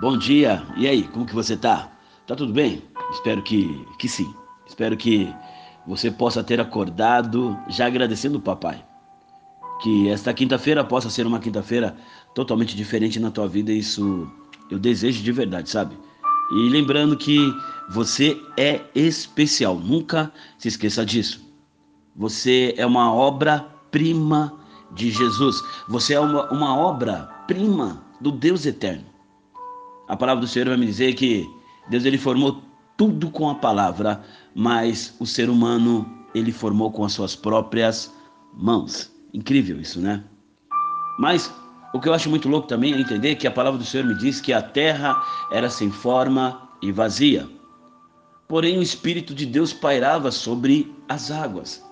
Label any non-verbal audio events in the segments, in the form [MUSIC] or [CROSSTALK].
Bom dia. E aí, como que você tá? Tá tudo bem? Espero que que sim. Espero que você possa ter acordado já agradecendo o papai. Que esta quinta-feira possa ser uma quinta-feira totalmente diferente na tua vida, isso eu desejo de verdade, sabe? E lembrando que você é especial, nunca se esqueça disso. Você é uma obra-prima de Jesus. Você é uma, uma obra-prima do Deus eterno. A palavra do Senhor vai me dizer que Deus ele formou tudo com a palavra, mas o ser humano ele formou com as suas próprias mãos. Incrível isso, né? Mas o que eu acho muito louco também é entender que a palavra do Senhor me diz que a terra era sem forma e vazia. Porém, o Espírito de Deus pairava sobre as águas.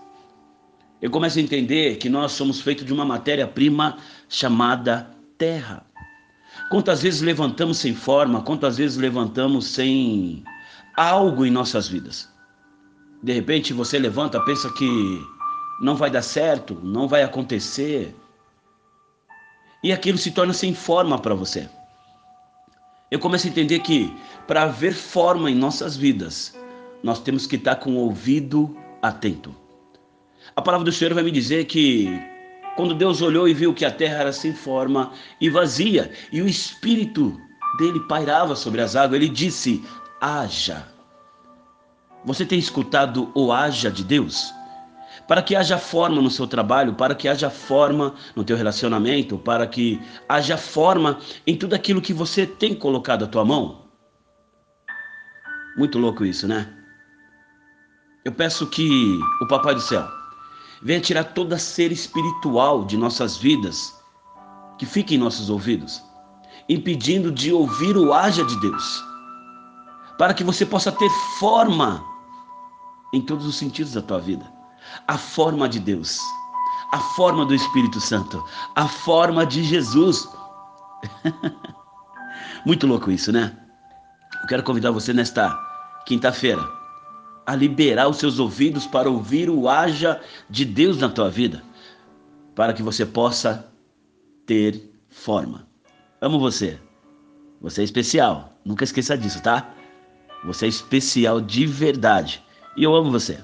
Eu começo a entender que nós somos feitos de uma matéria-prima chamada terra. Quantas vezes levantamos sem forma, quantas vezes levantamos sem algo em nossas vidas. De repente você levanta, pensa que não vai dar certo, não vai acontecer. E aquilo se torna sem forma para você. Eu começo a entender que para haver forma em nossas vidas, nós temos que estar com o ouvido atento. A palavra do Senhor vai me dizer que quando Deus olhou e viu que a terra era sem forma e vazia, e o espírito dele pairava sobre as águas, ele disse: haja. Você tem escutado o haja de Deus? Para que haja forma no seu trabalho, para que haja forma no teu relacionamento, para que haja forma em tudo aquilo que você tem colocado a tua mão. Muito louco isso, né? Eu peço que o Papai do Céu venha tirar toda ser espiritual de nossas vidas que fique em nossos ouvidos, impedindo de ouvir o haja de Deus para que você possa ter forma em todos os sentidos da tua vida. A forma de Deus, a forma do Espírito Santo, a forma de Jesus. [LAUGHS] Muito louco isso, né? Eu quero convidar você nesta quinta-feira a liberar os seus ouvidos para ouvir o haja de Deus na tua vida, para que você possa ter forma. Amo você. Você é especial. Nunca esqueça disso, tá? Você é especial de verdade. E eu amo você.